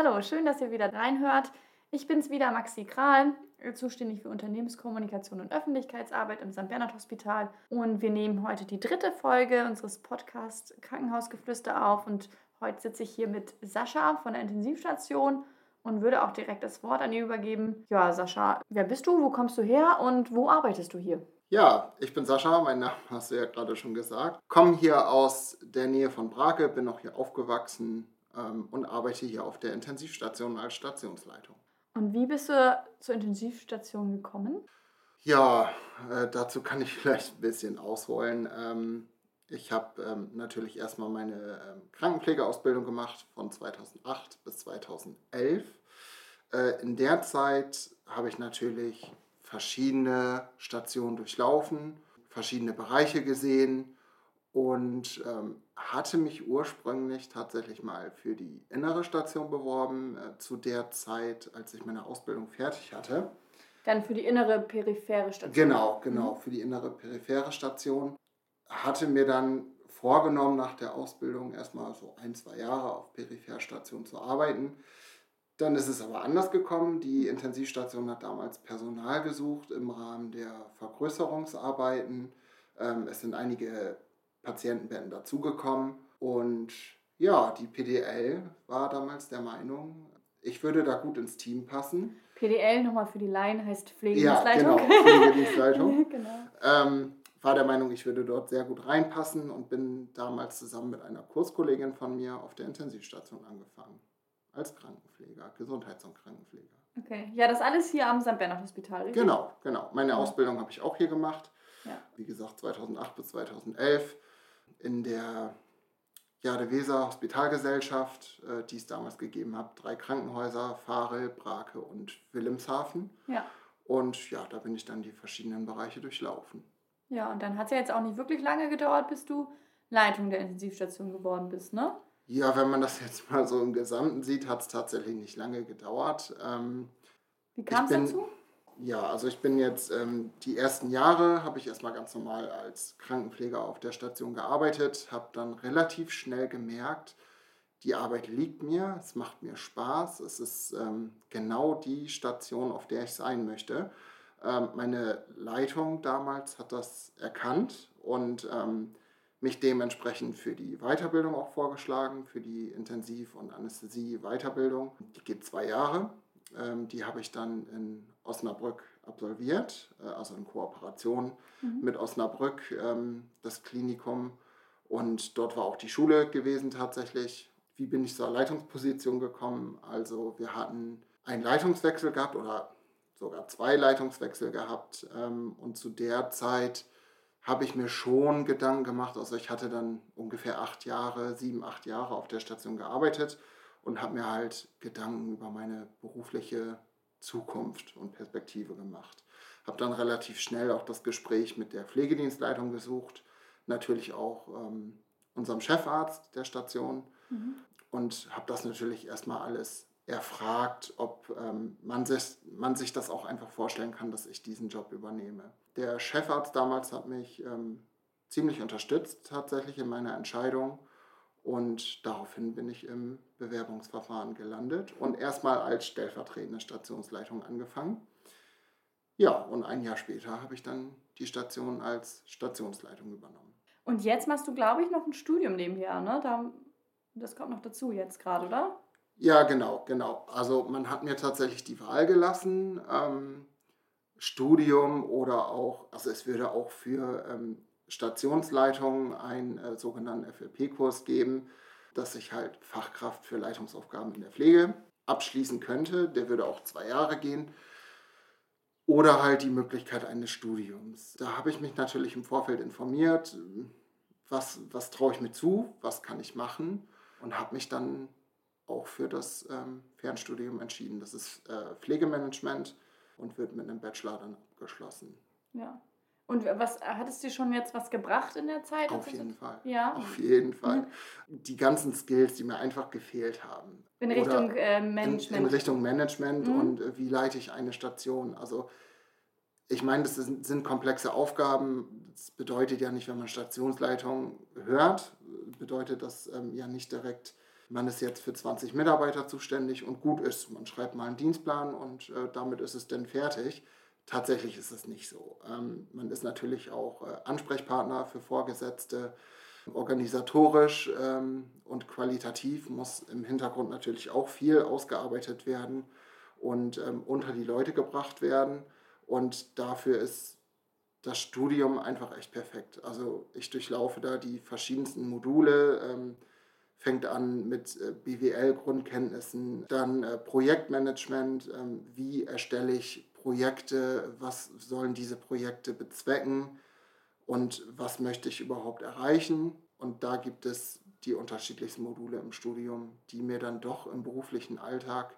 Hallo, schön, dass ihr wieder reinhört. Ich bin's wieder, Maxi Kral, zuständig für Unternehmenskommunikation und Öffentlichkeitsarbeit im St. Bernhard Hospital. Und wir nehmen heute die dritte Folge unseres Podcasts Krankenhausgeflüster auf. Und heute sitze ich hier mit Sascha von der Intensivstation und würde auch direkt das Wort an ihn übergeben. Ja, Sascha, wer bist du? Wo kommst du her und wo arbeitest du hier? Ja, ich bin Sascha, mein Name hast du ja gerade schon gesagt. Komme hier aus der Nähe von Brake, bin auch hier aufgewachsen ähm, und arbeite hier auf der Intensivstation als Stationsleitung. Und wie bist du zur Intensivstation gekommen? Ja, äh, dazu kann ich vielleicht ein bisschen ausholen. Ähm, ich habe ähm, natürlich erstmal meine ähm, Krankenpflegeausbildung gemacht von 2008 bis 2011. Äh, in der Zeit habe ich natürlich verschiedene Stationen durchlaufen, verschiedene Bereiche gesehen und ähm, hatte mich ursprünglich tatsächlich mal für die innere Station beworben, äh, zu der Zeit, als ich meine Ausbildung fertig hatte. Dann für die innere periphere Station. Genau, genau, mhm. für die innere periphere Station. Hatte mir dann vorgenommen, nach der Ausbildung erstmal so ein, zwei Jahre auf Peripherstation zu arbeiten. Dann ist es aber anders gekommen. Die Intensivstation hat damals Personal gesucht im Rahmen der Vergrößerungsarbeiten. Ähm, es sind einige Patientenbetten dazugekommen und ja, die PDL war damals der Meinung, ich würde da gut ins Team passen. PDL nochmal für die Laien heißt Pflegedienstleitung. Ja, genau, Pflegedienstleitung. genau. Ähm, war der Meinung, ich würde dort sehr gut reinpassen und bin damals zusammen mit einer Kurskollegin von mir auf der Intensivstation angefangen als Krankenpfleger, Gesundheits- und Krankenpfleger. Okay, ja, das alles hier am St. Bernhard Hospital, richtig? Genau, genau. Meine ja. Ausbildung habe ich auch hier gemacht. Ja. Wie gesagt, 2008 bis 2011 in der Jade Weser Hospitalgesellschaft, äh, die es damals gegeben hat. Drei Krankenhäuser, Farel, Brake und Wilhelmshaven. Ja. Und ja, da bin ich dann die verschiedenen Bereiche durchlaufen. Ja, und dann hat es ja jetzt auch nicht wirklich lange gedauert, bis du Leitung der Intensivstation geworden bist, ne? Ja, wenn man das jetzt mal so im Gesamten sieht, hat es tatsächlich nicht lange gedauert. Ähm, Wie kam es dazu? Ja, also ich bin jetzt ähm, die ersten Jahre habe ich erstmal ganz normal als Krankenpfleger auf der Station gearbeitet, habe dann relativ schnell gemerkt, die Arbeit liegt mir, es macht mir Spaß, es ist ähm, genau die Station, auf der ich sein möchte. Ähm, meine Leitung damals hat das erkannt und ähm, mich dementsprechend für die Weiterbildung auch vorgeschlagen, für die Intensiv- und Anästhesie-Weiterbildung. Die geht zwei Jahre. Ähm, die habe ich dann in Osnabrück absolviert, äh, also in Kooperation mhm. mit Osnabrück, ähm, das Klinikum. Und dort war auch die Schule gewesen tatsächlich. Wie bin ich zur Leitungsposition gekommen? Also wir hatten einen Leitungswechsel gehabt oder sogar zwei Leitungswechsel gehabt. Ähm, und zu der Zeit habe ich mir schon Gedanken gemacht. Also ich hatte dann ungefähr acht Jahre, sieben, acht Jahre auf der Station gearbeitet und habe mir halt Gedanken über meine berufliche Zukunft und Perspektive gemacht. Habe dann relativ schnell auch das Gespräch mit der Pflegedienstleitung gesucht, natürlich auch ähm, unserem Chefarzt der Station mhm. und habe das natürlich erstmal alles erfragt, ob ähm, man, sich, man sich das auch einfach vorstellen kann, dass ich diesen Job übernehme. Der Chefarzt damals hat mich ähm, ziemlich unterstützt tatsächlich in meiner Entscheidung und daraufhin bin ich im Bewerbungsverfahren gelandet und erstmal als stellvertretende Stationsleitung angefangen. Ja, und ein Jahr später habe ich dann die Station als Stationsleitung übernommen. Und jetzt machst du, glaube ich, noch ein Studium nebenher, ne? Da, das kommt noch dazu jetzt gerade, oder? Ja, genau, genau. Also man hat mir tatsächlich die Wahl gelassen, ähm, Studium oder auch, also es würde auch für ähm, Stationsleitung einen äh, sogenannten FLP-Kurs geben, dass ich halt Fachkraft für Leitungsaufgaben in der Pflege abschließen könnte. Der würde auch zwei Jahre gehen. Oder halt die Möglichkeit eines Studiums. Da habe ich mich natürlich im Vorfeld informiert, was, was traue ich mir zu, was kann ich machen und habe mich dann auch für das ähm, Fernstudium entschieden. Das ist äh, Pflegemanagement und wird mit einem Bachelor dann abgeschlossen. Ja. Und was hat es dir schon jetzt was gebracht in der Zeit? Auf jeden Fall. Ja. Auf jeden Fall. Die ganzen Skills, die mir einfach gefehlt haben. In Richtung äh, Management. In, in, Richtung Management mhm. und äh, wie leite ich eine Station. Also ich meine, das sind, sind komplexe Aufgaben. Das bedeutet ja nicht, wenn man Stationsleitung hört, bedeutet das ähm, ja nicht direkt man ist jetzt für 20 Mitarbeiter zuständig und gut ist. Man schreibt mal einen Dienstplan und äh, damit ist es dann fertig. Tatsächlich ist es nicht so. Ähm, man ist natürlich auch äh, Ansprechpartner für Vorgesetzte. Organisatorisch ähm, und qualitativ muss im Hintergrund natürlich auch viel ausgearbeitet werden und ähm, unter die Leute gebracht werden. Und dafür ist das Studium einfach echt perfekt. Also ich durchlaufe da die verschiedensten Module, fängt an mit äh, BWL-Grundkenntnissen, dann äh, Projektmanagement, wie erstelle ich Projekte, was sollen diese Projekte bezwecken und was möchte ich überhaupt erreichen. Und da gibt es die unterschiedlichsten Module im Studium, die mir dann doch im beruflichen Alltag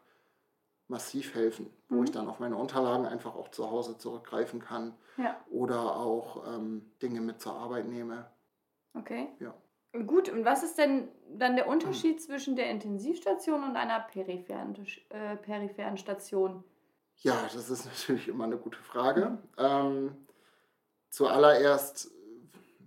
massiv helfen, wo mhm. ich dann auf meine Unterlagen einfach auch zu Hause zurückgreifen kann ja. oder auch ähm, Dinge mit zur Arbeit nehme. Okay. Ja. Gut, und was ist denn dann der Unterschied mhm. zwischen der Intensivstation und einer peripheren, äh, peripheren Station? Ja, das ist natürlich immer eine gute Frage. Ähm, zuallererst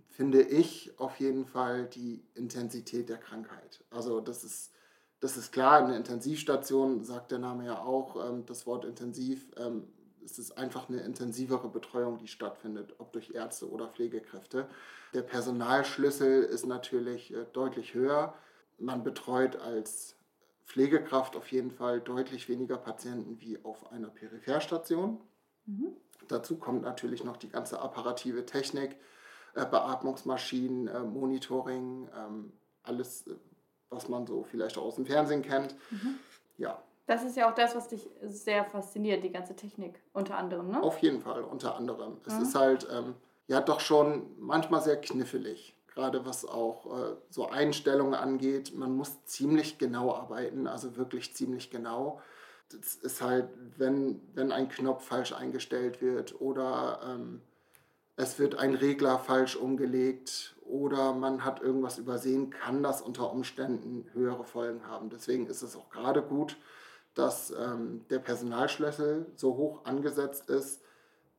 finde ich auf jeden Fall die Intensität der Krankheit. Also das ist, das ist klar, eine Intensivstation sagt der Name ja auch, ähm, das Wort intensiv, ähm, es ist einfach eine intensivere Betreuung, die stattfindet, ob durch Ärzte oder Pflegekräfte. Der Personalschlüssel ist natürlich äh, deutlich höher. Man betreut als Pflegekraft auf jeden Fall deutlich weniger Patienten wie auf einer Peripherstation. Mhm. Dazu kommt natürlich noch die ganze apparative Technik, äh, Beatmungsmaschinen, äh, Monitoring, ähm, alles, äh, was man so vielleicht auch aus dem Fernsehen kennt. Mhm. Ja. Das ist ja auch das, was dich sehr fasziniert, die ganze Technik unter anderem, ne? Auf jeden Fall, unter anderem. Es mhm. ist halt ähm, ja doch schon manchmal sehr knifflig gerade was auch äh, so Einstellungen angeht. Man muss ziemlich genau arbeiten, also wirklich ziemlich genau. Das ist halt, wenn, wenn ein Knopf falsch eingestellt wird oder ähm, es wird ein Regler falsch umgelegt oder man hat irgendwas übersehen, kann das unter Umständen höhere Folgen haben. Deswegen ist es auch gerade gut, dass ähm, der Personalschlüssel so hoch angesetzt ist,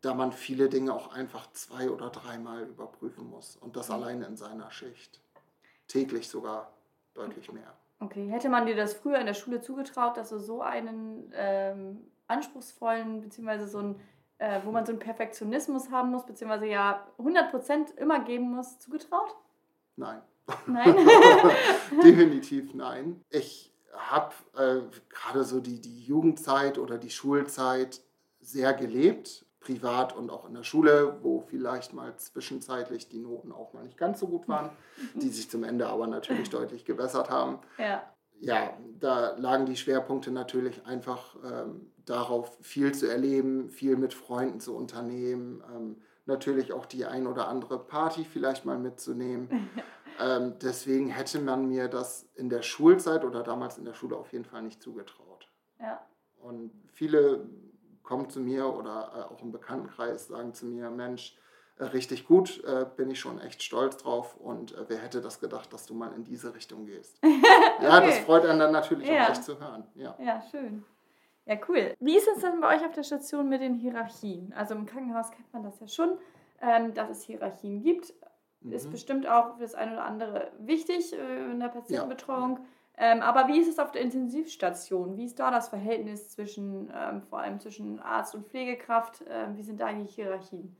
da man viele Dinge auch einfach zwei oder dreimal überprüfen muss. Und das mhm. alleine in seiner Schicht. Täglich sogar deutlich mehr. Okay, hätte man dir das früher in der Schule zugetraut, dass du so einen ähm, anspruchsvollen, beziehungsweise so ein, äh, wo man so einen Perfektionismus haben muss, beziehungsweise ja 100% immer geben muss, zugetraut? Nein. Nein? Definitiv nein. Ich habe äh, gerade so die, die Jugendzeit oder die Schulzeit sehr gelebt privat und auch in der Schule, wo vielleicht mal zwischenzeitlich die Noten auch mal nicht ganz so gut waren, die sich zum Ende aber natürlich deutlich gebessert haben. Ja. Ja, da lagen die Schwerpunkte natürlich einfach ähm, darauf, viel zu erleben, viel mit Freunden zu unternehmen, ähm, natürlich auch die ein oder andere Party vielleicht mal mitzunehmen. ähm, deswegen hätte man mir das in der Schulzeit oder damals in der Schule auf jeden Fall nicht zugetraut. Ja. Und viele kommen zu mir oder äh, auch im Bekanntenkreis sagen zu mir, Mensch, äh, richtig gut, äh, bin ich schon echt stolz drauf und wer hätte das gedacht, dass du mal in diese Richtung gehst. okay. Ja, das freut einen dann natürlich ja. auch echt zu hören. Ja. ja, schön. Ja, cool. Wie ist es denn bei euch auf der Station mit den Hierarchien? Also im Krankenhaus kennt man das ja schon, ähm, dass es Hierarchien gibt. Mhm. Ist bestimmt auch für das eine oder andere wichtig in der Patientenbetreuung. Ja. Ähm, aber wie ist es auf der Intensivstation? Wie ist da das Verhältnis zwischen, ähm, vor allem zwischen Arzt und Pflegekraft? Ähm, wie sind da die Hierarchien?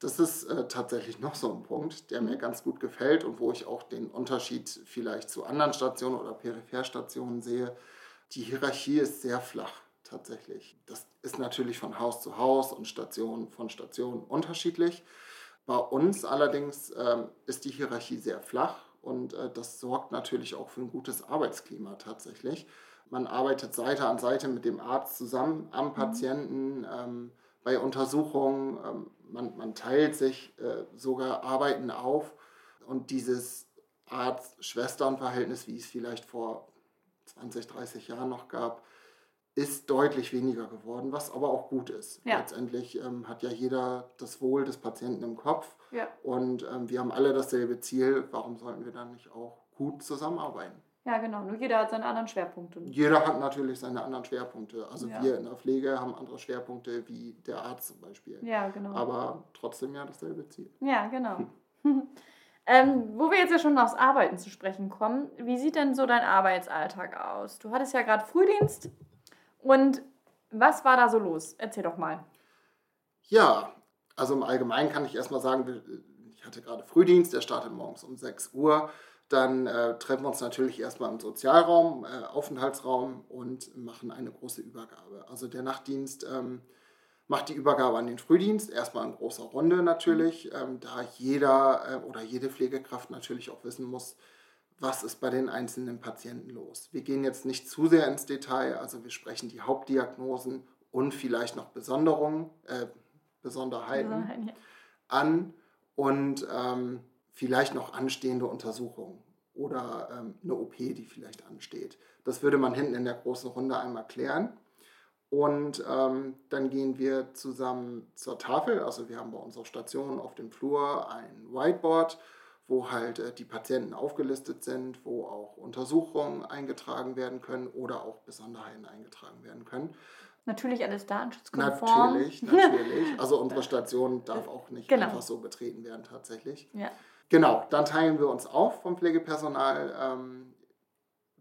Das ist äh, tatsächlich noch so ein Punkt, der mir ganz gut gefällt und wo ich auch den Unterschied vielleicht zu anderen Stationen oder Peripherstationen sehe. Die Hierarchie ist sehr flach tatsächlich. Das ist natürlich von Haus zu Haus und Station von Station unterschiedlich. Bei uns allerdings äh, ist die Hierarchie sehr flach und äh, das sorgt natürlich auch für ein gutes Arbeitsklima tatsächlich. Man arbeitet Seite an Seite mit dem Arzt zusammen am mhm. Patienten, ähm, bei Untersuchungen. Ähm, man, man teilt sich äh, sogar Arbeiten auf. Und dieses Arzt-Schwestern-Verhältnis, wie es vielleicht vor 20, 30 Jahren noch gab, ist deutlich weniger geworden, was aber auch gut ist. Ja. Letztendlich ähm, hat ja jeder das Wohl des Patienten im Kopf ja. und ähm, wir haben alle dasselbe Ziel. Warum sollten wir dann nicht auch gut zusammenarbeiten? Ja, genau. Nur jeder hat seine anderen Schwerpunkte. Jeder hat natürlich seine anderen Schwerpunkte. Also ja. wir in der Pflege haben andere Schwerpunkte wie der Arzt zum Beispiel. Ja, genau. Aber trotzdem ja dasselbe Ziel. Ja, genau. Ähm, wo wir jetzt ja schon aufs Arbeiten zu sprechen kommen, wie sieht denn so dein Arbeitsalltag aus? Du hattest ja gerade Frühdienst und was war da so los? Erzähl doch mal. Ja, also im Allgemeinen kann ich erstmal sagen, ich hatte gerade Frühdienst, der startet morgens um 6 Uhr. Dann äh, treffen wir uns natürlich erstmal im Sozialraum, äh, Aufenthaltsraum und machen eine große Übergabe. Also der Nachtdienst ähm, macht die Übergabe an den Frühdienst, erstmal in großer Runde natürlich, ähm, da jeder äh, oder jede Pflegekraft natürlich auch wissen muss, was ist bei den einzelnen Patienten los. Wir gehen jetzt nicht zu sehr ins Detail, also wir sprechen die Hauptdiagnosen und vielleicht noch Besonderungen, äh, Besonderheiten ja. an und ähm, vielleicht noch anstehende Untersuchungen oder ähm, eine OP, die vielleicht ansteht. Das würde man hinten in der großen Runde einmal klären. Und ähm, dann gehen wir zusammen zur Tafel. Also wir haben bei unserer Station auf dem Flur ein Whiteboard, wo halt äh, die Patienten aufgelistet sind, wo auch Untersuchungen eingetragen werden können oder auch Besonderheiten eingetragen werden können. Natürlich alles datenschutzkonform. Natürlich, natürlich. Also unsere Station darf auch nicht genau. einfach so betreten werden tatsächlich. Ja. Genau, dann teilen wir uns auf vom Pflegepersonal. Ähm,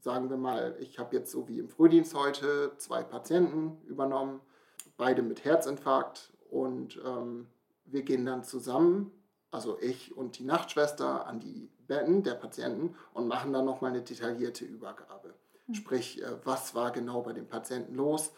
sagen wir mal, ich habe jetzt so wie im Frühdienst heute zwei Patienten übernommen, beide mit Herzinfarkt und ähm, wir gehen dann zusammen, also ich und die Nachtschwester, an die Betten der Patienten und machen dann nochmal eine detaillierte Übergabe. Mhm. Sprich, äh, was war genau bei dem Patienten los?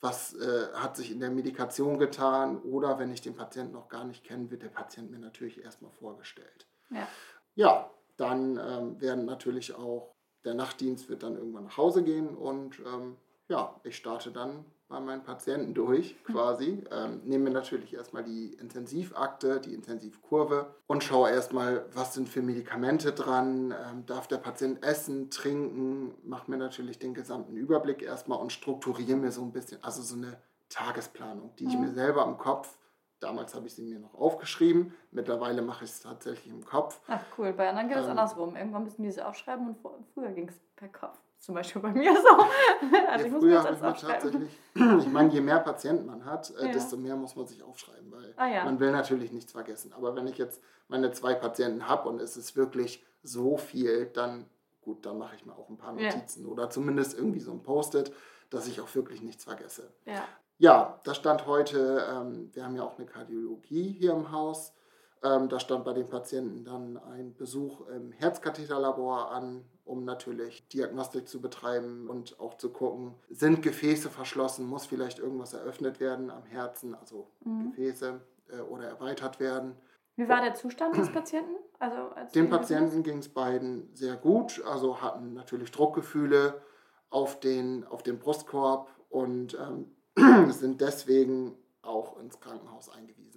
was äh, hat sich in der Medikation getan oder wenn ich den Patienten noch gar nicht kenne, wird der Patient mir natürlich erstmal vorgestellt. Ja, ja dann ähm, werden natürlich auch, der Nachtdienst wird dann irgendwann nach Hause gehen und ähm, ja, ich starte dann bei meinen Patienten durch quasi. Ähm, nehme mir natürlich erstmal die Intensivakte, die Intensivkurve und schaue erstmal, was sind für Medikamente dran, ähm, darf der Patient essen, trinken, mache mir natürlich den gesamten Überblick erstmal und strukturiere mir so ein bisschen, also so eine Tagesplanung, die ich mhm. mir selber im Kopf Damals habe ich sie mir noch aufgeschrieben. Mittlerweile mache ich es tatsächlich im Kopf. Ach cool, bei anderen geht es ähm, andersrum. Irgendwann müssen die sie aufschreiben und früher ging es per Kopf. Zum Beispiel bei mir so. Also ja, ich muss mir das aufschreiben. Tatsächlich, ich meine, je mehr Patienten man hat, äh, ja. desto mehr muss man sich aufschreiben, weil ah, ja. man will natürlich nichts vergessen. Aber wenn ich jetzt meine zwei Patienten habe und es ist wirklich so viel, dann gut, dann mache ich mir auch ein paar Notizen oder zumindest irgendwie so ein Post-it, dass ich auch wirklich nichts vergesse. Ja. Ja, da stand heute, ähm, wir haben ja auch eine Kardiologie hier im Haus. Ähm, da stand bei den Patienten dann ein Besuch im Herzkatheterlabor an, um natürlich Diagnostik zu betreiben und auch zu gucken, sind Gefäße verschlossen, muss vielleicht irgendwas eröffnet werden am Herzen, also mhm. Gefäße äh, oder erweitert werden. Wie war der Zustand des Patienten? Also Den Patienten ging es beiden sehr gut, also hatten natürlich Druckgefühle auf den, auf den Brustkorb und ähm, sind deswegen auch ins Krankenhaus eingewiesen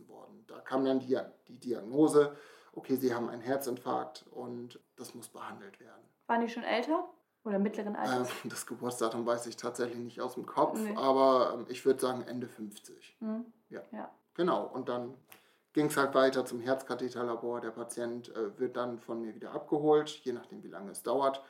worden. Da kam dann die, die Diagnose, okay, sie haben einen Herzinfarkt und das muss behandelt werden. Waren die schon älter oder mittleren Alters? Äh, das Geburtsdatum weiß ich tatsächlich nicht aus dem Kopf, nee. aber ähm, ich würde sagen Ende 50. Mhm. Ja. ja. Genau, und dann ging es halt weiter zum Herzkatheterlabor. Der Patient äh, wird dann von mir wieder abgeholt, je nachdem, wie lange es dauert.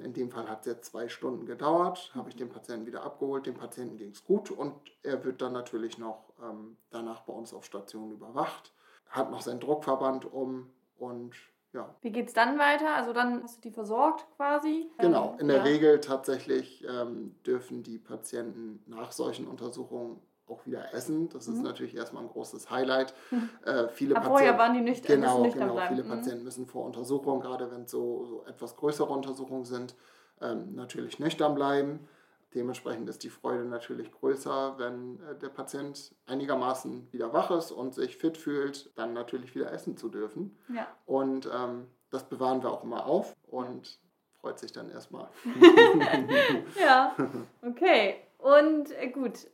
In dem Fall hat es jetzt zwei Stunden gedauert, habe ich den Patienten wieder abgeholt. Dem Patienten ging es gut und er wird dann natürlich noch ähm, danach bei uns auf Station überwacht, hat noch seinen Druckverband um und ja. Wie geht es dann weiter? Also dann hast du die versorgt quasi? Genau, in der ja. Regel tatsächlich ähm, dürfen die Patienten nach solchen Untersuchungen auch wieder essen. Das ist mhm. natürlich erstmal ein großes Highlight. Äh, viele Aber vorher waren die nicht, genau, nicht genau, Viele mhm. Patienten müssen vor Untersuchungen, gerade wenn es so, so, etwas größere Untersuchungen sind, ähm, natürlich nüchtern bleiben. Dementsprechend ist die Freude natürlich größer, wenn äh, der Patient einigermaßen wieder wach ist und sich fit fühlt, dann natürlich wieder essen zu dürfen. Ja. Und ähm, das bewahren wir auch immer auf und freut sich dann erstmal. ja, okay. Und äh, gut,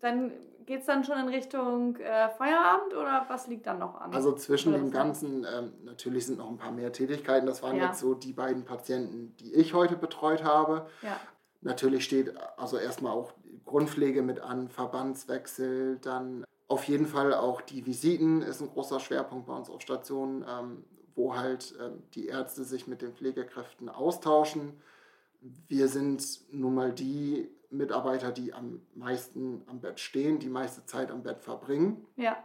dann geht es dann schon in Richtung äh, Feierabend oder was liegt dann noch an? Also zwischen dem Ganzen, ähm, natürlich sind noch ein paar mehr Tätigkeiten. Das waren ja. jetzt so die beiden Patienten, die ich heute betreut habe. Ja. Natürlich steht also erstmal auch Grundpflege mit an, Verbandswechsel, dann auf jeden Fall auch die Visiten ist ein großer Schwerpunkt bei uns auf Stationen, ähm, wo halt ähm, die Ärzte sich mit den Pflegekräften austauschen. Wir sind nun mal die Mitarbeiter, die am meisten am Bett stehen, die meiste Zeit am Bett verbringen. Ja.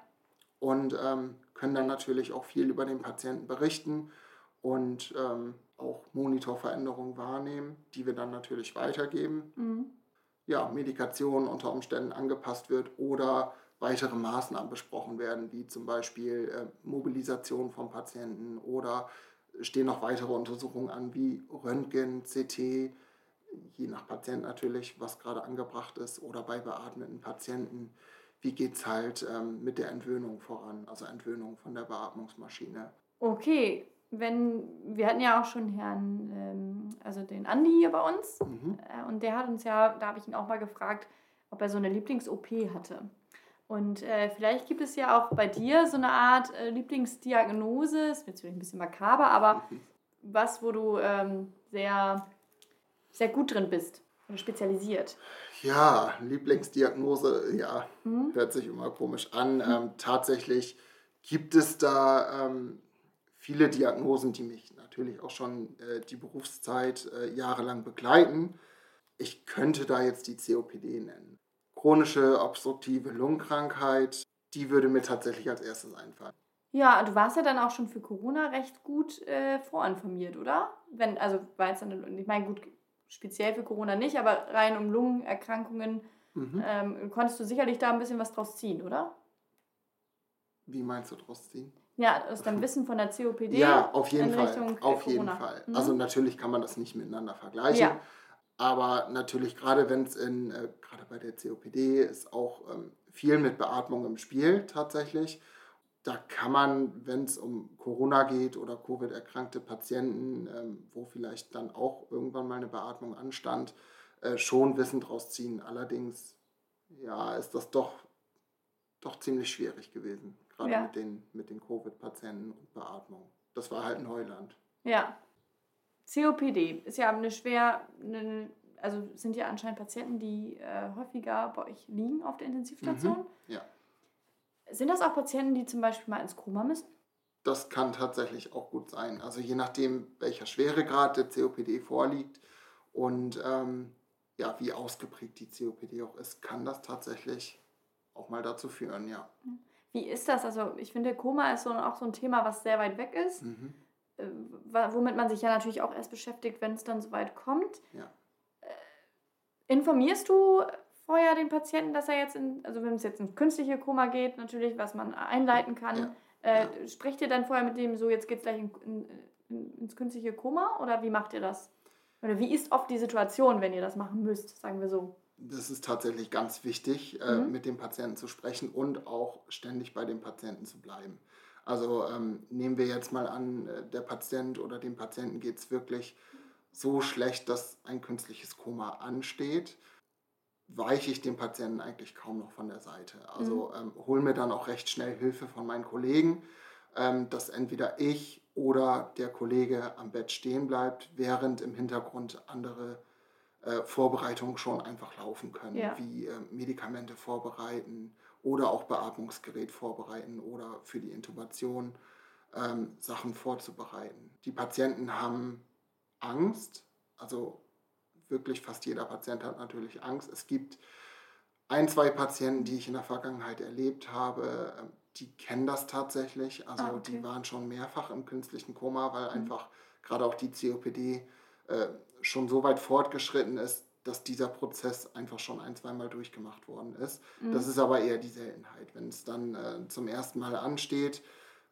und ähm, können dann natürlich auch viel über den Patienten berichten und ähm, auch Monitorveränderungen wahrnehmen, die wir dann natürlich weitergeben. Mhm. Ja, Medikation unter Umständen angepasst wird oder weitere Maßnahmen besprochen werden, wie zum Beispiel äh, Mobilisation von Patienten oder stehen noch weitere Untersuchungen an, wie Röntgen, CT, je nach Patient natürlich, was gerade angebracht ist, oder bei beatmeten Patienten, wie geht es halt ähm, mit der Entwöhnung voran, also Entwöhnung von der Beatmungsmaschine. Okay, wenn wir hatten ja auch schon Herrn, ähm, also den Andi hier bei uns, mhm. äh, und der hat uns ja, da habe ich ihn auch mal gefragt, ob er so eine Lieblings-OP hatte. Und äh, vielleicht gibt es ja auch bei dir so eine Art äh, Lieblingsdiagnose, ist natürlich ein bisschen makaber, aber mhm. was, wo du ähm, sehr, sehr gut drin bist oder spezialisiert. Ja, Lieblingsdiagnose, ja, mhm. hört sich immer komisch an. Mhm. Ähm, tatsächlich gibt es da ähm, viele Diagnosen, die mich natürlich auch schon äh, die Berufszeit äh, jahrelang begleiten. Ich könnte da jetzt die COPD nennen chronische obstruktive Lungenkrankheit, die würde mir tatsächlich als erstes einfallen. Ja, du warst ja dann auch schon für Corona recht gut äh, vorinformiert, oder? Wenn, also war jetzt dann, ich meine, gut, speziell für Corona nicht, aber rein um Lungenerkrankungen mhm. ähm, konntest du sicherlich da ein bisschen was draus ziehen, oder? Wie meinst du draus ziehen? Ja, aus deinem Wissen von der COPD. Ja, auf jeden Fall. Richtung auf Corona. jeden Fall. Mhm. Also natürlich kann man das nicht miteinander vergleichen. Ja. Aber natürlich, gerade wenn es in, äh, gerade bei der COPD ist auch ähm, viel mit Beatmung im Spiel tatsächlich. Da kann man, wenn es um Corona geht oder Covid-erkrankte Patienten, ähm, wo vielleicht dann auch irgendwann mal eine Beatmung anstand, äh, schon Wissen draus ziehen. Allerdings, ja, ist das doch, doch ziemlich schwierig gewesen, gerade ja. mit den, mit den Covid-Patienten und Beatmung. Das war halt Neuland. Ja, COPD ist ja eine schwer, eine, also sind ja anscheinend Patienten, die äh, häufiger bei euch liegen auf der Intensivstation. Mhm, ja. Sind das auch Patienten, die zum Beispiel mal ins Koma müssen? Das kann tatsächlich auch gut sein. Also je nachdem, welcher Schweregrad der COPD vorliegt und ähm, ja, wie ausgeprägt die COPD auch ist, kann das tatsächlich auch mal dazu führen, ja. Wie ist das? Also ich finde, Koma ist so, auch so ein Thema, was sehr weit weg ist. Mhm. Äh, womit man sich ja natürlich auch erst beschäftigt, wenn es dann soweit kommt. Ja. Äh, informierst du vorher den Patienten, dass er jetzt in, also wenn es jetzt ins künstliche Koma geht, natürlich, was man einleiten kann, ja. Äh, ja. sprecht ihr dann vorher mit dem so, jetzt geht es gleich in, in, in, ins künstliche Koma oder wie macht ihr das? Oder wie ist oft die Situation, wenn ihr das machen müsst, sagen wir so? Das ist tatsächlich ganz wichtig, mhm. äh, mit dem Patienten zu sprechen und auch ständig bei dem Patienten zu bleiben. Also ähm, nehmen wir jetzt mal an, äh, der Patient oder dem Patienten geht es wirklich so schlecht, dass ein künstliches Koma ansteht, weiche ich dem Patienten eigentlich kaum noch von der Seite. Also mhm. ähm, hole mir dann auch recht schnell Hilfe von meinen Kollegen, ähm, dass entweder ich oder der Kollege am Bett stehen bleibt, während im Hintergrund andere äh, Vorbereitungen schon einfach laufen können, ja. wie äh, Medikamente vorbereiten, oder auch Beatmungsgerät vorbereiten oder für die Intubation ähm, Sachen vorzubereiten. Die Patienten haben Angst, also wirklich fast jeder Patient hat natürlich Angst. Es gibt ein, zwei Patienten, die ich in der Vergangenheit erlebt habe, ähm, die kennen das tatsächlich. Also ah, okay. die waren schon mehrfach im künstlichen Koma, weil mhm. einfach gerade auch die COPD äh, schon so weit fortgeschritten ist, dass dieser Prozess einfach schon ein, zweimal durchgemacht worden ist. Mhm. Das ist aber eher die Seltenheit. Wenn es dann äh, zum ersten Mal ansteht,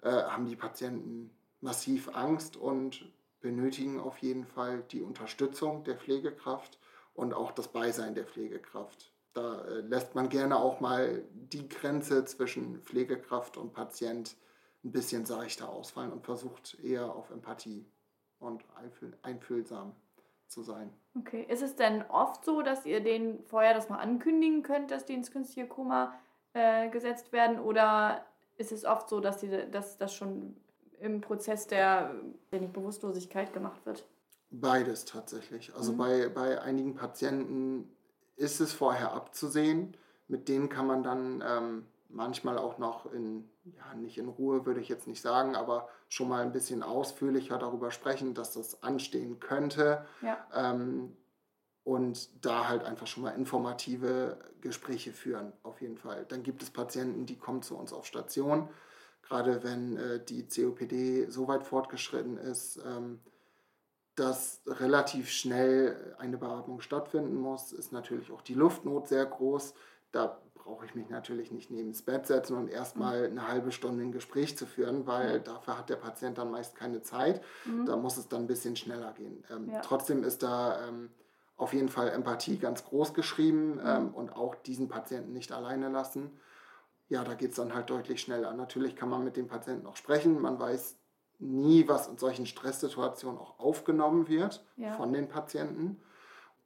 äh, haben die Patienten massiv Angst und benötigen auf jeden Fall die Unterstützung der Pflegekraft und auch das Beisein der Pflegekraft. Da äh, lässt man gerne auch mal die Grenze zwischen Pflegekraft und Patient ein bisschen seichter ausfallen und versucht eher auf Empathie und einfühlsam zu sein. Okay. Ist es denn oft so, dass ihr denen vorher das mal ankündigen könnt, dass die ins künstliche Koma äh, gesetzt werden? Oder ist es oft so, dass, die, dass das schon im Prozess der, der Bewusstlosigkeit gemacht wird? Beides tatsächlich. Also mhm. bei, bei einigen Patienten ist es vorher abzusehen. Mit denen kann man dann ähm, manchmal auch noch in, ja, nicht in Ruhe würde ich jetzt nicht sagen, aber schon mal ein bisschen ausführlicher darüber sprechen, dass das anstehen könnte. Ja. Ähm, und da halt einfach schon mal informative Gespräche führen, auf jeden Fall. Dann gibt es Patienten, die kommen zu uns auf Station gerade wenn äh, die COPD so weit fortgeschritten ist, ähm, dass relativ schnell eine Beatmung stattfinden muss, ist natürlich auch die Luftnot sehr groß. Da brauche ich mich natürlich nicht neben das Bett setzen und erstmal mhm. eine halbe Stunde ein Gespräch zu führen, weil mhm. dafür hat der Patient dann meist keine Zeit. Mhm. Da muss es dann ein bisschen schneller gehen. Ähm, ja. Trotzdem ist da ähm, auf jeden Fall Empathie ganz groß geschrieben mhm. ähm, und auch diesen Patienten nicht alleine lassen. Ja, da geht es dann halt deutlich schneller. Natürlich kann man mit dem Patienten auch sprechen. Man weiß nie, was in solchen Stresssituationen auch aufgenommen wird ja. von den Patienten.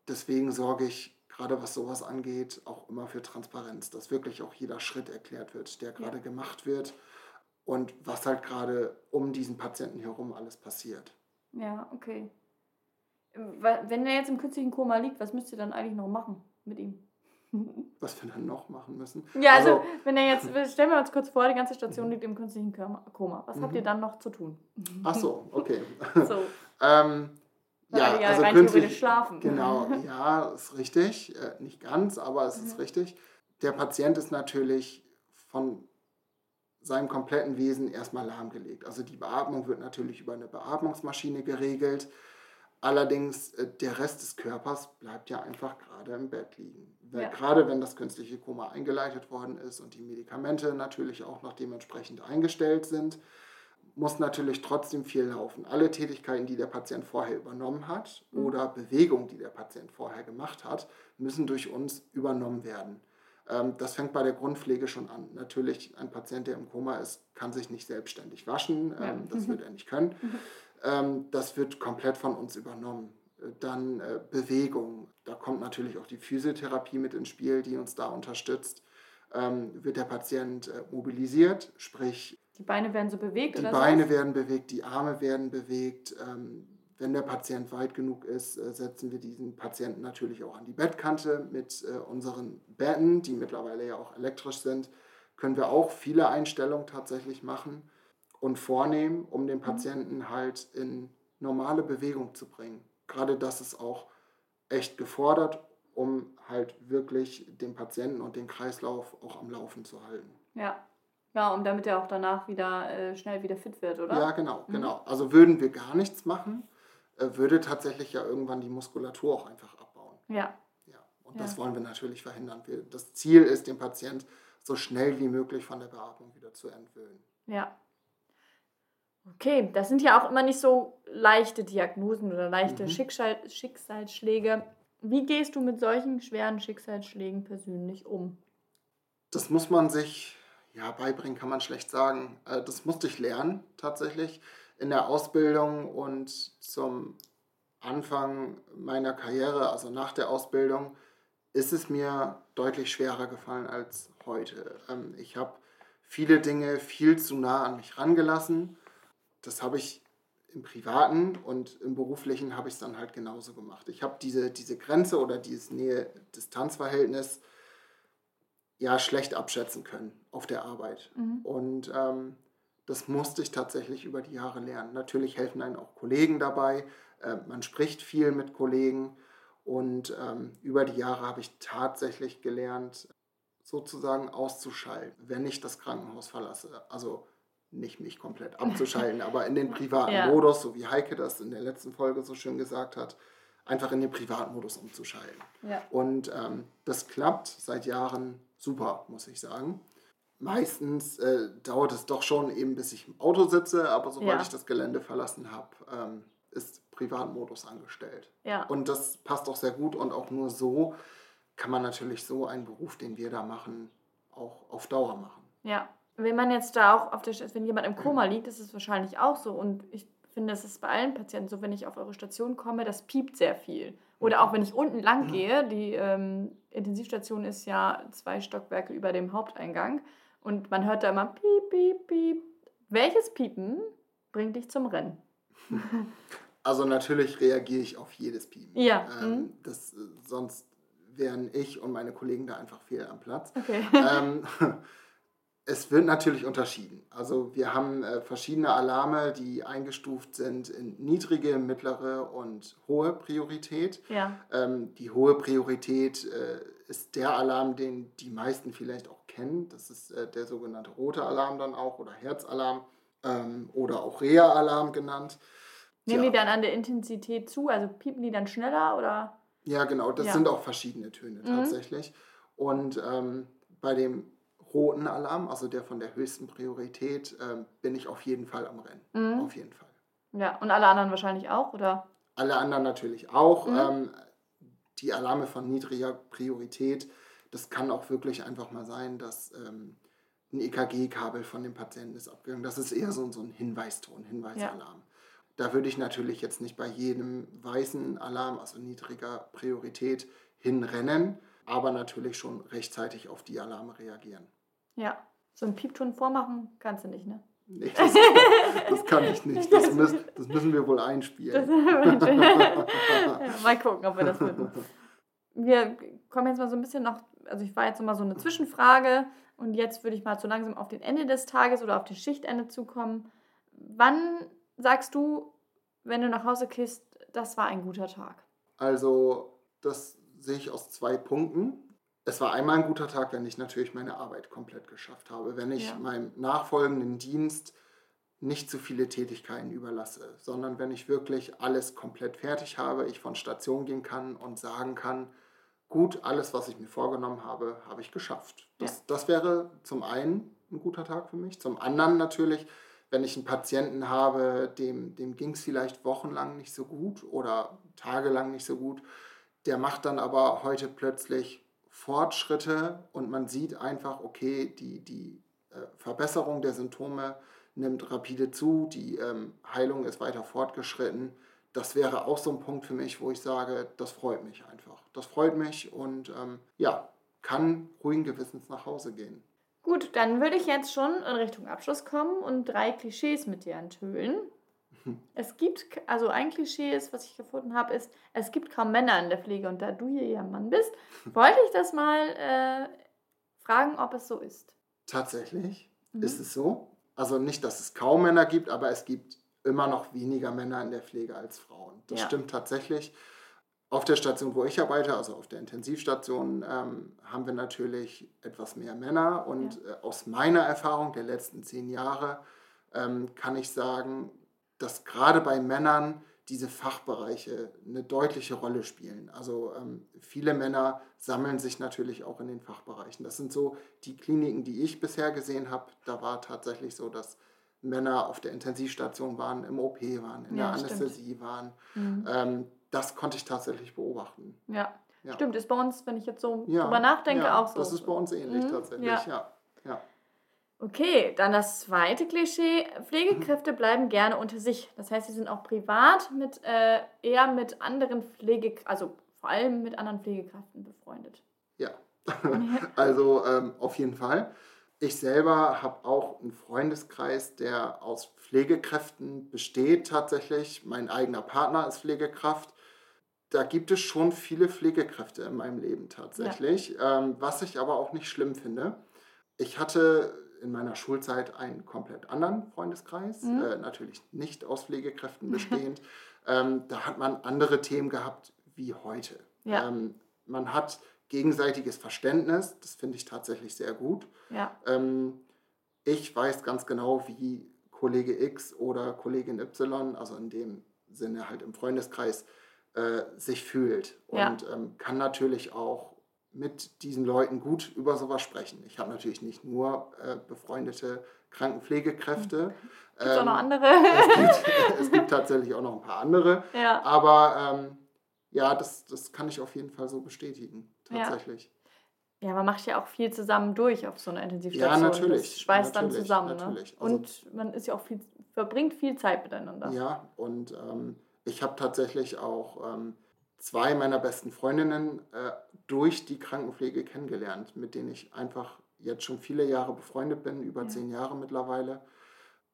Deswegen sorge ich gerade was sowas angeht, auch immer für Transparenz, dass wirklich auch jeder Schritt erklärt wird, der gerade ja. gemacht wird und was halt gerade um diesen Patienten herum alles passiert. Ja, okay. Wenn er jetzt im künstlichen Koma liegt, was müsst ihr dann eigentlich noch machen mit ihm? was wir dann noch machen müssen. Ja, also, also wenn er jetzt, stellen wir uns kurz vor, die ganze Station liegt im künstlichen Koma. Was mhm. habt ihr mhm. dann noch zu tun? Ach so, okay. So. ähm, ja, ja, also rein künstlich schlafen. Genau, ja, ist richtig. Äh, nicht ganz, aber es mhm. ist richtig. Der Patient ist natürlich von seinem kompletten Wesen erstmal lahmgelegt. Also die Beatmung wird natürlich über eine Beatmungsmaschine geregelt. Allerdings äh, der Rest des Körpers bleibt ja einfach gerade im Bett liegen. Ja. Gerade wenn das künstliche Koma eingeleitet worden ist und die Medikamente natürlich auch noch dementsprechend eingestellt sind, muss natürlich trotzdem viel laufen. Alle Tätigkeiten, die der Patient vorher übernommen hat mhm. oder Bewegungen, die der Patient vorher gemacht hat, müssen durch uns übernommen werden. Ähm, das fängt bei der Grundpflege schon an. Natürlich, ein Patient, der im Koma ist, kann sich nicht selbstständig waschen. Ja. Ähm, das mhm. wird er nicht können. Mhm. Ähm, das wird komplett von uns übernommen. Dann äh, Bewegung. Da kommt natürlich auch die Physiotherapie mit ins Spiel, die uns da unterstützt. wird der Patient äh, mobilisiert, sprich die Beine werden so bewegt? Die Beine so? werden bewegt, die Arme werden bewegt. Ähm, wenn der Patient weit genug ist, äh, setzen wir diesen Patienten natürlich auch an die Bettkante mit äh, unseren Betten, die mittlerweile ja auch elektrisch sind. Können wir auch viele Einstellungen tatsächlich machen und vornehmen, um den mhm. Patienten halt in normale Bewegung zu bringen. Gerade das ist auch echt gefordert, um halt wirklich den Patienten und den Kreislauf auch am Laufen zu halten. Ja, ja, und damit er auch danach wieder äh, schnell wieder fit wird, oder? Ja, genau, mhm. genau. Also würden wir gar nichts machen, äh, würde tatsächlich ja irgendwann die Muskulatur auch einfach abbauen. Ja. Ja. Und ja. das wollen wir natürlich verhindern. Wir, das Ziel ist, den Patient so schnell wie möglich von der Beatmung wieder zu entwöhnen. Ja. Okay, das sind ja auch immer nicht so leichte Diagnosen oder leichte mhm. Schicksal Schicksalsschläge. Wie gehst du mit solchen schweren Schicksalsschlägen persönlich um? Das muss man sich ja, beibringen kann man schlecht sagen. Äh, das musste ich lernen tatsächlich in der Ausbildung und zum Anfang meiner Karriere, also nach der Ausbildung, ist es mir deutlich schwerer gefallen als heute. Ähm, ich habe viele Dinge viel zu nah an mich rangelassen. Das habe ich im Privaten und im Beruflichen habe ich es dann halt genauso gemacht. Ich habe diese, diese Grenze oder dieses Nähe-Distanz-Verhältnis ja schlecht abschätzen können auf der Arbeit. Mhm. Und ähm, das musste ich tatsächlich über die Jahre lernen. Natürlich helfen einem auch Kollegen dabei. Äh, man spricht viel mit Kollegen. Und ähm, über die Jahre habe ich tatsächlich gelernt, sozusagen auszuschalten, wenn ich das Krankenhaus verlasse. Also nicht mich komplett abzuschalten, aber in den privaten ja. Modus, so wie Heike das in der letzten Folge so schön gesagt hat, einfach in den Privatmodus umzuschalten. Ja. Und ähm, das klappt seit Jahren super, muss ich sagen. Meistens äh, dauert es doch schon eben, bis ich im Auto sitze, aber sobald ja. ich das Gelände verlassen habe, ähm, ist Privatmodus angestellt. Ja. Und das passt auch sehr gut und auch nur so kann man natürlich so einen Beruf, den wir da machen, auch auf Dauer machen. Ja, wenn man jetzt da auch auf der, wenn jemand im Koma liegt, ist es wahrscheinlich auch so und ich finde, es ist bei allen Patienten so, wenn ich auf eure Station komme, das piept sehr viel. Oder auch wenn ich unten lang gehe, die ähm, Intensivstation ist ja zwei Stockwerke über dem Haupteingang und man hört da immer piep, piep, piep. Welches Piepen bringt dich zum Rennen? Also natürlich reagiere ich auf jedes Piepen. Ja. Ähm, mhm. das, sonst wären ich und meine Kollegen da einfach fehl am Platz. Okay. Ähm, Es wird natürlich unterschieden. Also wir haben äh, verschiedene Alarme, die eingestuft sind in niedrige, mittlere und hohe Priorität. Ja. Ähm, die hohe Priorität äh, ist der Alarm, den die meisten vielleicht auch kennen. Das ist äh, der sogenannte rote Alarm dann auch oder Herzalarm ähm, oder auch Reha-Alarm genannt. Nehmen die dann an der Intensität zu? Also piepen die dann schneller oder? Ja, genau. Das Ja. sind auch verschiedene Töne Mhm. tatsächlich. Und ähm, bei dem roten Alarm, also der von der höchsten Priorität, ähm, bin ich auf jeden Fall am Rennen. Mhm. Auf jeden Fall. Ja, und alle anderen wahrscheinlich auch, oder? Alle anderen natürlich auch. Mhm. Ähm, die Alarme von niedriger Priorität, das kann auch wirklich einfach mal sein, dass ähm, ein EKG-Kabel von dem Patienten ist abgegangen. Das ist eher so, so ein Hinweiston, Hinweisalarm. Da würde ich natürlich jetzt nicht bei jedem weißen Alarm, also niedriger Priorität, hinrennen, aber natürlich schon rechtzeitig auf die Alarme reagieren. Ja. So einen Piepton vormachen kannst du nicht, ne? Nee, das, das kann ich nicht. Das, müssen, das müssen wir wohl einspielen. mal gucken, ob wir das finden. Wir kommen jetzt mal so ein bisschen noch, also ich war jetzt mal so eine Zwischenfrage und jetzt würde ich mal so langsam auf den Ende des Tages oder auf das Schichtende zukommen. Wann sagst du, wenn du nach Hause gehst, das war ein guter Tag? Also, das sehe ich aus zwei Punkten. Es war einmal ein guter Tag, wenn ich natürlich meine Arbeit komplett geschafft habe, wenn ich Ja. meinem nachfolgenden Dienst nicht zu viele Tätigkeiten überlasse, sondern wenn ich wirklich alles komplett fertig habe, ich von Station gehen kann und sagen kann, gut, alles, was ich mir vorgenommen habe, habe ich geschafft. Das, das wäre zum einen ein guter Tag für mich, zum anderen natürlich, wenn ich einen Patienten habe, dem, dem ging es vielleicht wochenlang nicht so gut oder tagelang nicht so gut, der macht dann aber heute plötzlich Fortschritte und man sieht einfach, okay, die, die äh, Verbesserung der Symptome nimmt rapide zu, die ähm, Heilung ist weiter fortgeschritten. Das wäre auch so ein Punkt für mich, wo ich sage, das freut mich einfach. Das freut mich und ähm, ja, kann ruhigen Gewissens nach Hause gehen. Gut, dann würde ich jetzt schon in Richtung Abschluss kommen und drei Klischees mit dir enthüllen. Es gibt, also ein Klischee ist, was ich gefunden habe, ist, es gibt kaum Männer in der Pflege und da du hier ja Mann bist, wollte ich das mal äh, fragen, ob es so ist. Tatsächlich Mhm. ist es so. Also nicht, dass es kaum Männer gibt, aber es gibt immer noch weniger Männer in der Pflege als Frauen. Das Ja. stimmt tatsächlich. Auf der Station, wo ich arbeite, also auf der Intensivstation, ähm, haben wir natürlich etwas mehr Männer. Und äh, aus meiner Erfahrung der letzten zehn Jahre ähm, kann ich sagen, dass gerade bei Männern diese Fachbereiche eine deutliche Rolle spielen. Also ähm, viele Männer sammeln sich natürlich auch in den Fachbereichen. Das sind so die Kliniken, die ich bisher gesehen habe. Da war tatsächlich so, dass Männer auf der Intensivstation waren, im OP waren, in Ja, der stimmt. Anästhesie waren. Mhm. Ähm, das konnte ich tatsächlich beobachten. Ja. Ja. stimmt, ist bei uns, wenn ich jetzt so Ja, drüber nachdenke, auch so. Das ist bei uns ähnlich Mhm, tatsächlich, ja. Ja. ja. Okay, dann das zweite Klischee. Pflegekräfte bleiben gerne unter sich. Das heißt, sie sind auch privat mit äh, eher mit anderen Pflege, also vor allem mit anderen Pflegekräften befreundet. Ja, also ähm, auf jeden Fall. Ich selber habe auch einen Freundeskreis, der aus Pflegekräften besteht tatsächlich. Mein eigener Partner ist Pflegekraft. Da gibt es schon viele Pflegekräfte in meinem Leben tatsächlich, ähm, was ich aber auch nicht schlimm finde. Ich hatte in meiner Schulzeit einen komplett anderen Freundeskreis, Mhm. äh, natürlich nicht aus Pflegekräften bestehend. ähm, da hat man andere Themen gehabt wie heute. Ja. Ähm, man hat gegenseitiges Verständnis, das finde ich tatsächlich sehr gut. Ja, Ähm, ich weiß ganz genau, wie Kollege X oder Kollegin Y, also in dem Sinne halt im Freundeskreis, äh, sich fühlt. Ja. Und ähm, kann natürlich auch mit diesen Leuten gut über sowas sprechen. Ich habe natürlich nicht nur äh, befreundete Krankenpflegekräfte. gibt es auch noch Ähm, andere? es, gibt, es gibt tatsächlich auch noch ein paar andere. ja. Aber ähm, ja, das, das kann ich auf jeden Fall so bestätigen. Ja. Tatsächlich. ja, man macht ja auch viel zusammen durch auf so einer Intensivstation. Ja, natürlich, Das schweißt dann natürlich, zusammen. natürlich. Ne? Also- Und man ist ja auch viel, verbringt viel Zeit miteinander. Ja, und ähm, ich habe tatsächlich auch ähm, zwei meiner besten Freundinnen äh, durch die Krankenpflege kennengelernt, mit denen ich einfach jetzt schon viele Jahre befreundet bin, über Ja. zehn Jahre mittlerweile.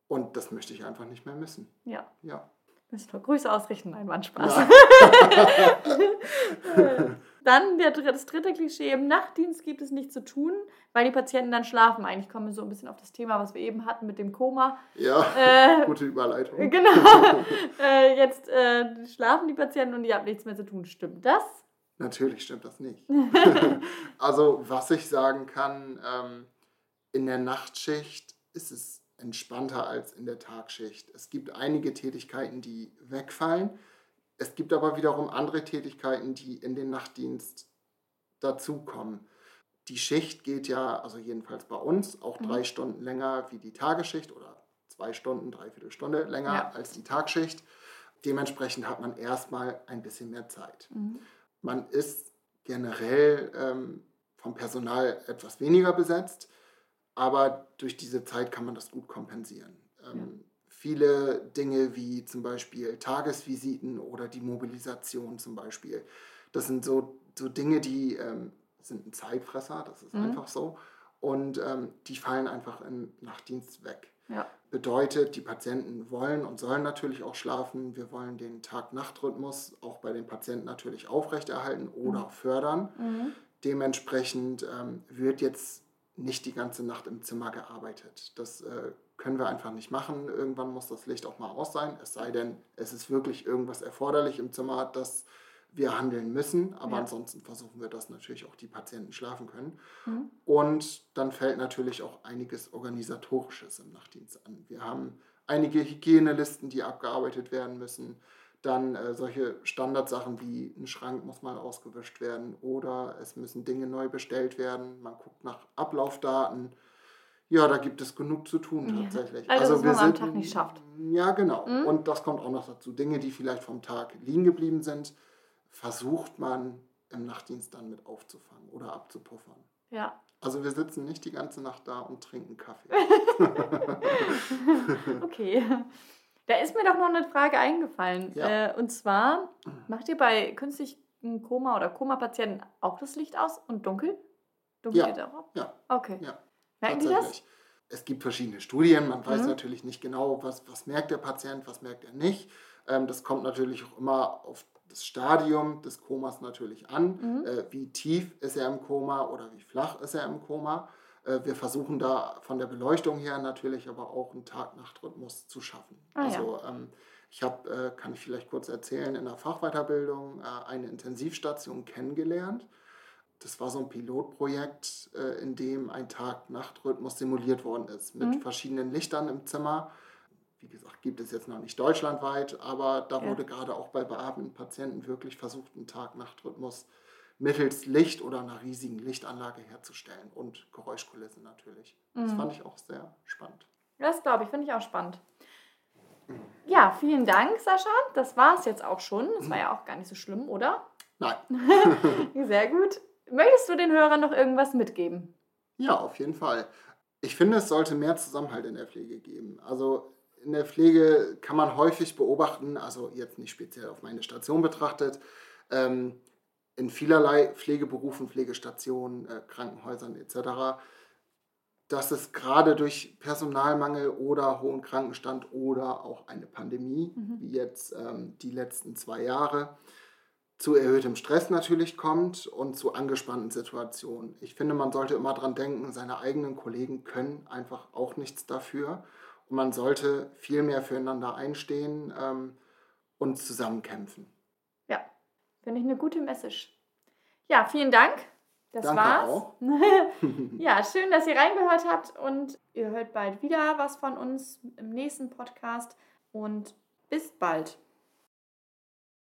Und das möchte ich einfach nicht mehr missen. Ja. Ja. Müssen wir Grüße ausrichten? Nein, ein Spaß. Ja. Dann der, das dritte Klischee, im Nachtdienst gibt es nichts zu tun, weil die Patienten dann schlafen. Eigentlich kommen wir so ein bisschen auf das Thema, was wir eben hatten mit dem Koma. Ja, Äh, gute Überleitung. Genau. äh, jetzt äh, schlafen die Patienten und die haben nichts mehr zu tun. Stimmt das? Natürlich stimmt das nicht. also, was ich sagen kann, ähm, in der Nachtschicht ist es entspannter als in der Tagschicht. Es gibt einige Tätigkeiten, die wegfallen. Es gibt aber wiederum andere Tätigkeiten, die in den Nachtdienst dazukommen. Die Schicht geht ja, also jedenfalls bei uns, auch drei Mhm. Stunden länger wie die Tagesschicht oder zwei Stunden, dreiviertel Stunde länger Ja. als die Tagschicht. Dementsprechend hat man erstmal ein bisschen mehr Zeit. Mhm. Man ist generell ähm, vom Personal etwas weniger besetzt, aber durch diese Zeit kann man das gut kompensieren. Ähm, Viele Dinge wie zum Beispiel Tagesvisiten oder die Mobilisation zum Beispiel, das sind so, so Dinge, die ähm, sind ein Zeitfresser, das ist Mhm. einfach so, und ähm, die fallen einfach im Nachtdienst weg. Ja. Bedeutet, die Patienten wollen und sollen natürlich auch schlafen. Wir wollen den Tag-Nacht-Rhythmus auch bei den Patienten natürlich aufrechterhalten oder fördern. Mhm. Dementsprechend ähm, wird jetzt nicht die ganze Nacht im Zimmer gearbeitet. Das äh, können wir einfach nicht machen. Irgendwann muss das Licht auch mal aus sein. Es sei denn, es ist wirklich irgendwas erforderlich im Zimmer, dass wir handeln müssen. Aber Ja. ansonsten versuchen wir, dass natürlich auch die Patienten schlafen können. Mhm. Und dann fällt natürlich auch einiges Organisatorisches im Nachtdienst an. Wir haben einige Hygienelisten, die abgearbeitet werden müssen. Dann äh, solche Standardsachen wie ein Schrank muss mal ausgewischt werden oder es müssen Dinge neu bestellt werden. Man guckt nach Ablaufdaten. Ja, da gibt es genug zu tun Ja. tatsächlich. Also, was man am Tag nicht schafft. Ja, genau. Mhm. Und das kommt auch noch dazu. Dinge, die vielleicht vom Tag liegen geblieben sind, versucht man im Nachtdienst dann mit aufzufangen oder abzupuffern. Ja. Also wir sitzen nicht die ganze Nacht da und trinken Kaffee. Okay. Da ist mir doch noch eine Frage eingefallen. Ja. Äh, und zwar, macht ihr bei künstlichen Koma- oder Koma-Patienten auch das Licht aus und dunkel? Dunkel Ja. geht auch? Ja. Okay. Ja, Merken die das? Es gibt verschiedene Studien, man weiß Mhm. natürlich nicht genau, was, was merkt der Patient, was merkt er nicht. Ähm, das kommt natürlich auch immer auf das Stadium des Komas natürlich an. Mhm. Äh, wie tief ist er im Koma oder wie flach ist er im Koma. Äh, wir versuchen da von der Beleuchtung her natürlich aber auch einen Tag-Nacht-Rhythmus zu schaffen. Ah, ja. also ähm, ich habe, äh, kann ich vielleicht kurz erzählen, in der Fachweiterbildung äh, eine Intensivstation kennengelernt. Das war so ein Pilotprojekt, äh, in dem ein Tag-Nacht-Rhythmus simuliert worden ist, mit Mhm. verschiedenen Lichtern im Zimmer. Wie gesagt, gibt es jetzt noch nicht deutschlandweit, aber da Ja. wurde gerade auch bei beatmeten Patienten wirklich versucht, einen Tag-Nacht-Rhythmus mittels Licht oder einer riesigen Lichtanlage herzustellen und Geräuschkulisse natürlich. Das Mhm. fand ich auch sehr spannend. Das glaube ich, finde ich auch spannend. Ja, vielen Dank, Sascha. Das war es jetzt auch schon. Das war ja auch gar nicht so schlimm, oder? Nein, Sehr gut. Möchtest du den Hörern noch irgendwas mitgeben? Ja, auf jeden Fall. Ich finde, es sollte mehr Zusammenhalt in der Pflege geben. Also in der Pflege kann man häufig beobachten, also jetzt nicht speziell auf meine Station betrachtet, ähm, in vielerlei Pflegeberufen, Pflegestationen, äh, Krankenhäusern etc., dass es gerade durch Personalmangel oder hohen Krankenstand oder auch eine Pandemie, Mhm. wie jetzt ähm, die letzten zwei Jahre, zu erhöhtem Stress natürlich kommt und zu angespannten Situationen. Ich finde, man sollte immer dran denken, seine eigenen Kollegen können einfach auch nichts dafür. Und man sollte viel mehr füreinander einstehen ähm, und zusammenkämpfen. Ja, finde ich eine gute Message. Ja, vielen Dank. Das Danke war's. auch. ja, schön, dass ihr reingehört habt und ihr hört bald wieder was von uns im nächsten Podcast und bis bald.